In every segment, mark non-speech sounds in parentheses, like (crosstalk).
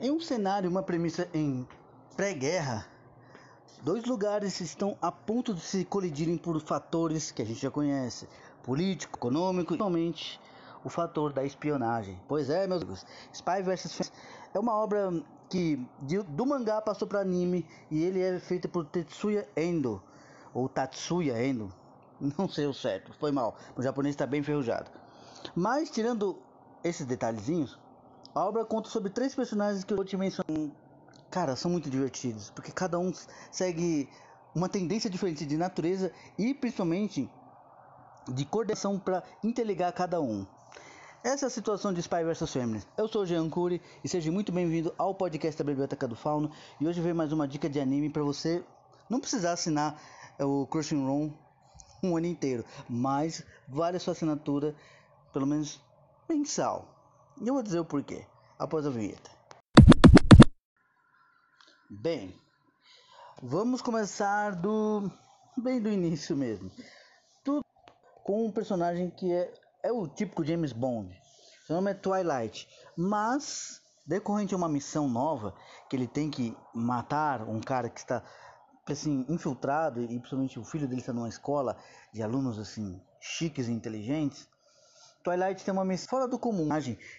Em um cenário, uma premissa em pré-guerra, dois lugares estão a ponto de se colidirem por fatores que a gente já conhece: político, econômico e, principalmente, o fator da espionagem. Pois é, meus amigos, Spy vs é uma obra que de, do mangá passou para anime e ele é feito por Tetsuya Endo ou Tatsuya Endo, não sei o certo, foi mal. O japonês está bem enferrujado. Mas tirando esses detalhezinhos, a obra conta sobre três personagens que eu te mencionar. Cara, são muito divertidos, porque cada um segue uma tendência diferente de natureza e principalmente de coordenação para interligar cada um. Essa é a situação de Spy vs Family. Eu sou o Jean Cury e seja muito bem-vindo ao podcast da Biblioteca do Fauno. E hoje vem mais uma dica de anime para você não precisar assinar o Crunchyroll um ano inteiro, mas vale a sua assinatura pelo menos mensal. E eu vou dizer o porquê após a vinheta. Bem, vamos começar do bem do início mesmo. Tudo com um personagem que é é o típico James Bond. Seu nome é Twilight, mas decorrente a uma missão nova que ele tem que matar um cara que está assim infiltrado e principalmente o filho dele está numa escola de alunos assim chiques e inteligentes. Twilight tem uma missão fora do comum.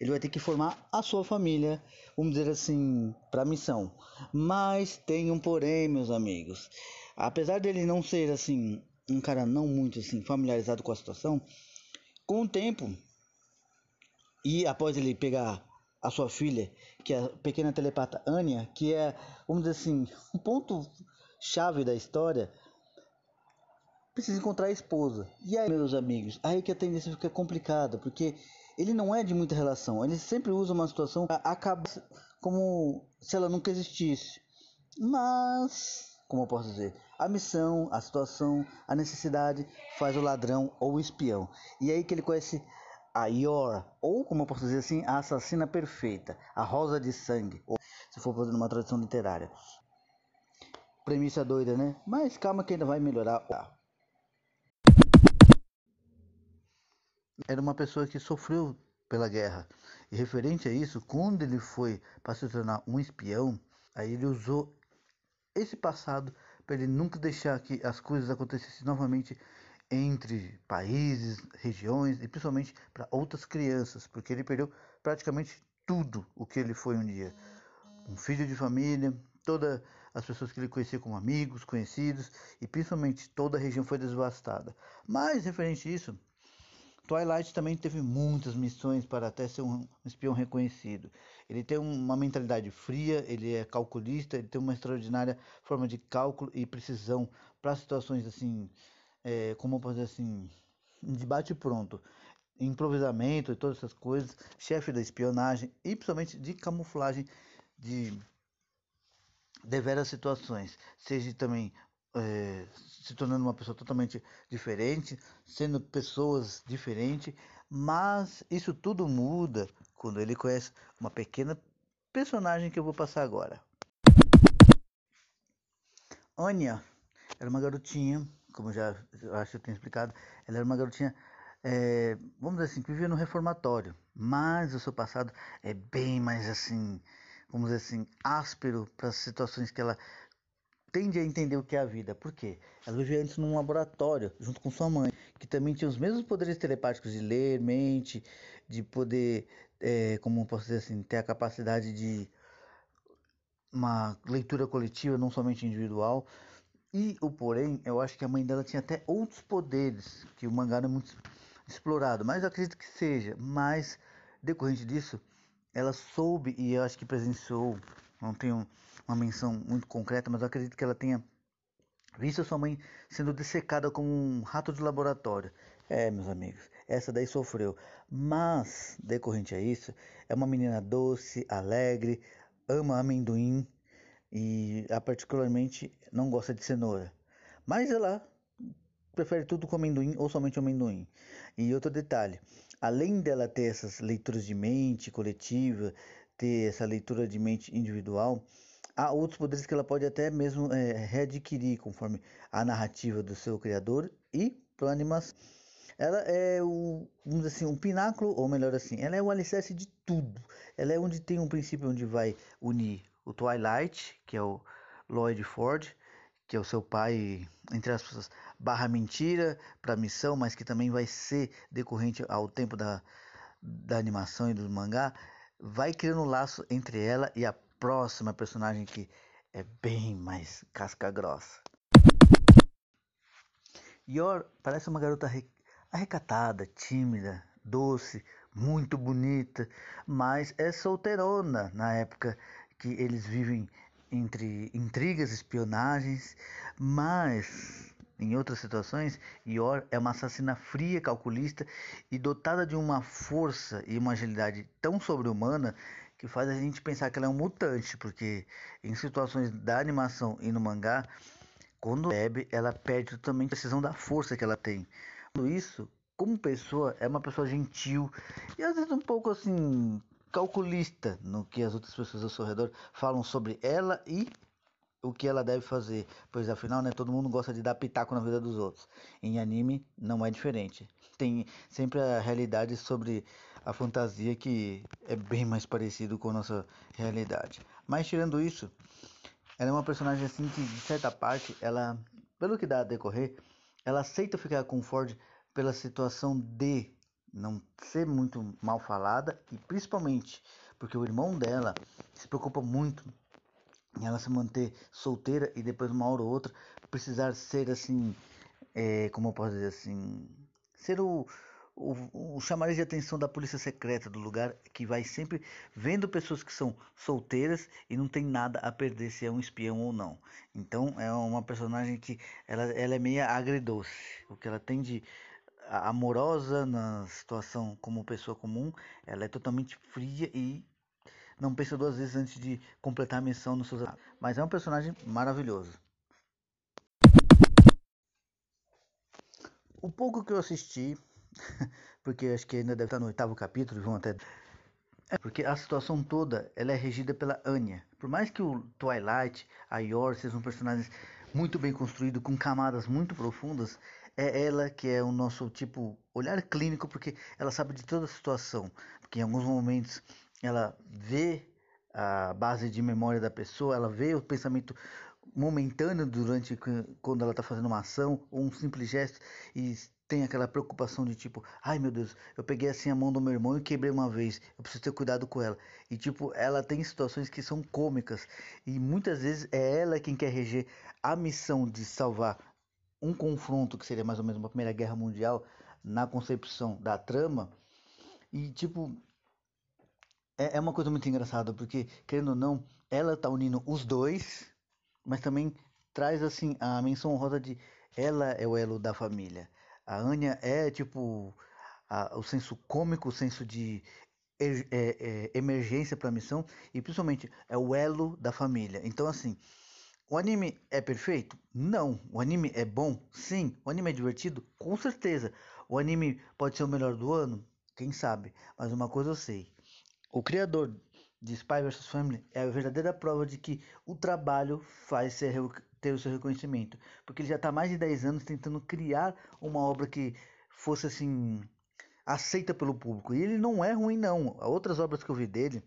Ele vai ter que formar a sua família, vamos dizer assim, para a missão. Mas tem um porém, meus amigos. Apesar dele não ser assim um cara não muito assim familiarizado com a situação, com o tempo, e após ele pegar a sua filha, que é a pequena telepata Anya, que é, vamos dizer assim, um ponto chave da história, precisa encontrar a esposa. E aí, meus amigos, aí que a tendência fica complicada, porque ele não é de muita relação, ele sempre usa uma situação acaba como se ela nunca existisse. Mas, como eu posso dizer, a missão, a situação, a necessidade faz o ladrão ou o espião. E aí que ele conhece a Yor, ou como eu posso dizer assim, a assassina perfeita, a rosa de sangue, ou se for fazendo uma tradução literária. Premissa doida, né? Mas calma que ainda vai melhorar. Era uma pessoa que sofreu pela guerra. E referente a isso, quando ele foi para se tornar um espião, aí ele usou esse passado para ele nunca deixar que as coisas acontecessem novamente entre países, regiões e principalmente para outras crianças, porque ele perdeu praticamente tudo o que ele foi um dia. Um filho de família, todas as pessoas que ele conhecia como amigos, conhecidos e principalmente toda a região foi devastada. Mas referente a isso, Twilight também teve muitas missões para até ser um espião reconhecido. Ele tem uma mentalidade fria, ele é calculista, ele tem uma extraordinária forma de cálculo e precisão para situações assim, é, como dizer assim, debate pronto, improvisamento e todas essas coisas, chefe da espionagem e principalmente de camuflagem de deveras situações, seja também é, se tornando uma pessoa totalmente diferente, sendo pessoas diferentes, mas isso tudo muda quando ele conhece uma pequena personagem que eu vou passar agora. Anya era uma garotinha, como já acho que eu tenho explicado, ela era uma garotinha, é, vamos dizer assim, que vivia no reformatório, mas o seu passado é bem mais assim, vamos dizer assim, áspero para as situações que ela tende a entender o que é a vida. Por quê? Ela vivia antes num laboratório, junto com sua mãe, que também tinha os mesmos poderes telepáticos de ler mente, de poder, é, como posso dizer assim, ter a capacidade de uma leitura coletiva, não somente individual. E o porém, eu acho que a mãe dela tinha até outros poderes, que o mangá não é muito explorado, mas eu acredito que seja. Mas, decorrente disso, ela soube e eu acho que presenciou, não tenho uma menção muito concreta, mas eu acredito que ela tenha visto a sua mãe sendo dessecada como um rato de laboratório. É, meus amigos, essa daí sofreu. Mas, decorrente a isso, é uma menina doce, alegre, ama amendoim e a particularmente não gosta de cenoura. Mas ela prefere tudo com amendoim ou somente amendoim. E outro detalhe, além dela ter essas leituras de mente coletiva, ter essa leitura de mente individual, há outros poderes que ela pode até mesmo é, readquirir conforme a narrativa do seu criador e para animação. ela é o, vamos assim, um pináculo, ou melhor assim, ela é o alicerce de tudo. Ela é onde tem um princípio onde vai unir o Twilight, que é o Lloyd Ford, que é o seu pai, entre aspas, barra mentira para a missão, mas que também vai ser decorrente ao tempo da, da animação e do mangá, vai criando um laço entre ela e a próxima personagem que é bem mais casca grossa. Yor parece uma garota arrecatada, tímida, doce, muito bonita, mas é solteirona na época que eles vivem entre intrigas, espionagens, mas em outras situações, Yor é uma assassina fria, calculista e dotada de uma força e uma agilidade tão sobre-humana que faz a gente pensar que ela é um mutante, porque em situações da animação e no mangá, quando bebe, ela perde totalmente a precisão da força que ela tem. Isso, como pessoa, é uma pessoa gentil e às vezes um pouco assim calculista no que as outras pessoas ao seu redor falam sobre ela e o que ela deve fazer, pois afinal, né, todo mundo gosta de dar pitaco na vida dos outros. Em anime não é diferente. Tem sempre a realidade sobre a fantasia que é bem mais parecido com a nossa realidade. Mas tirando isso, ela é uma personagem assim que de certa parte, ela, pelo que dá a decorrer, ela aceita ficar com Ford pela situação de não ser muito mal falada e principalmente porque o irmão dela se preocupa muito em ela se manter solteira e depois uma hora ou outra precisar ser assim, é, como eu posso dizer assim, ser o o, o chamariz de atenção da polícia secreta do lugar que vai sempre vendo pessoas que são solteiras e não tem nada a perder se é um espião ou não. Então é uma personagem que ela, ela é meio agridoce. O que ela tem de amorosa na situação como pessoa comum, ela é totalmente fria e não pensa duas vezes antes de completar a missão nos seus. Mas é um personagem maravilhoso. O pouco que eu assisti (laughs) porque acho que ainda deve estar no oitavo capítulo, vão até. É porque a situação toda ela é regida pela Anya. Por mais que o Twilight, a Yor sejam personagens muito bem construídos, com camadas muito profundas, é ela que é o nosso tipo olhar clínico, porque ela sabe de toda a situação. Porque em alguns momentos ela vê a base de memória da pessoa, ela vê o pensamento momentâneo durante quando ela está fazendo uma ação ou um simples gesto e tem aquela preocupação de tipo, ai meu Deus, eu peguei assim a mão do meu irmão e quebrei uma vez, eu preciso ter cuidado com ela. E tipo, ela tem situações que são cômicas e muitas vezes é ela quem quer reger a missão de salvar um confronto que seria mais ou menos uma Primeira Guerra Mundial na concepção da trama. E tipo, é, é uma coisa muito engraçada porque querendo ou não, ela tá unindo os dois, mas também traz assim a menção honrosa de ela é o elo da família a Anya é tipo a, o senso cômico, o senso de é, é, emergência para a missão e principalmente é o elo da família. Então assim, o anime é perfeito? Não. O anime é bom? Sim. O anime é divertido? Com certeza. O anime pode ser o melhor do ano? Quem sabe? Mas uma coisa eu sei. O criador de Spy vs Family é a verdadeira prova de que o trabalho faz ser ter o seu reconhecimento, porque ele já está mais de 10 anos tentando criar uma obra que fosse assim aceita pelo público. E ele não é ruim não. Outras obras que eu vi dele,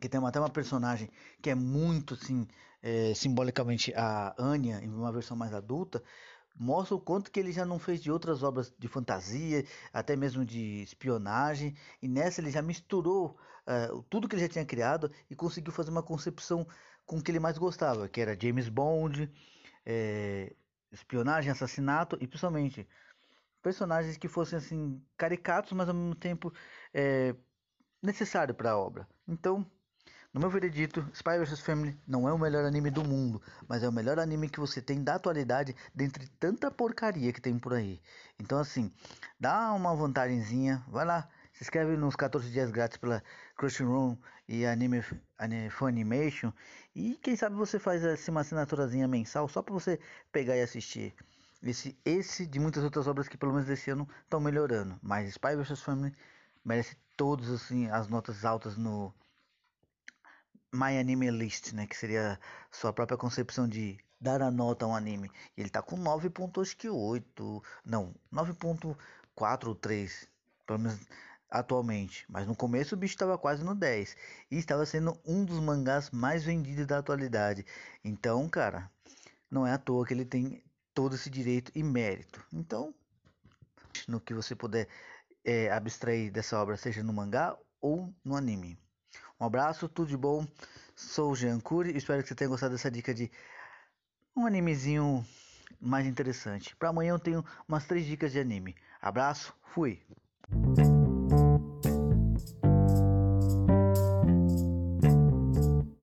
que tem até uma personagem que é muito assim é, simbolicamente a Anya em uma versão mais adulta, mostra o quanto que ele já não fez de outras obras de fantasia, até mesmo de espionagem, e nessa ele já misturou uh, tudo que ele já tinha criado e conseguiu fazer uma concepção com o que ele mais gostava, que era James Bond, é, espionagem, assassinato e principalmente personagens que fossem assim caricatos, mas ao mesmo tempo é, necessário para a obra. Então, no meu veredito, Spy vs Family não é o melhor anime do mundo, mas é o melhor anime que você tem da atualidade dentre tanta porcaria que tem por aí. Então assim, dá uma vantagemzinha, vai lá, se inscreve nos 14 dias grátis pela Crunchyroll e Anime, Anime Funimation e quem sabe você faz assim, uma assinaturazinha mensal só para você pegar e assistir. Esse, esse de muitas outras obras que pelo menos esse ano estão melhorando, mas Spy vs Family merece todos assim as notas altas no My Anime List, né, que seria sua própria concepção de dar a nota a um anime. Ele tá com 9.8, não, 9.4 ou 3, pelo menos atualmente. Mas no começo o bicho estava quase no 10 e estava sendo um dos mangás mais vendidos da atualidade. Então, cara, não é à toa que ele tem todo esse direito e mérito. Então, no que você puder é, abstrair dessa obra, seja no mangá ou no anime. Um abraço, tudo de bom. Sou o Jean Cury, espero que você tenha gostado dessa dica de um animezinho mais interessante. Para amanhã eu tenho umas três dicas de anime. Abraço, fui!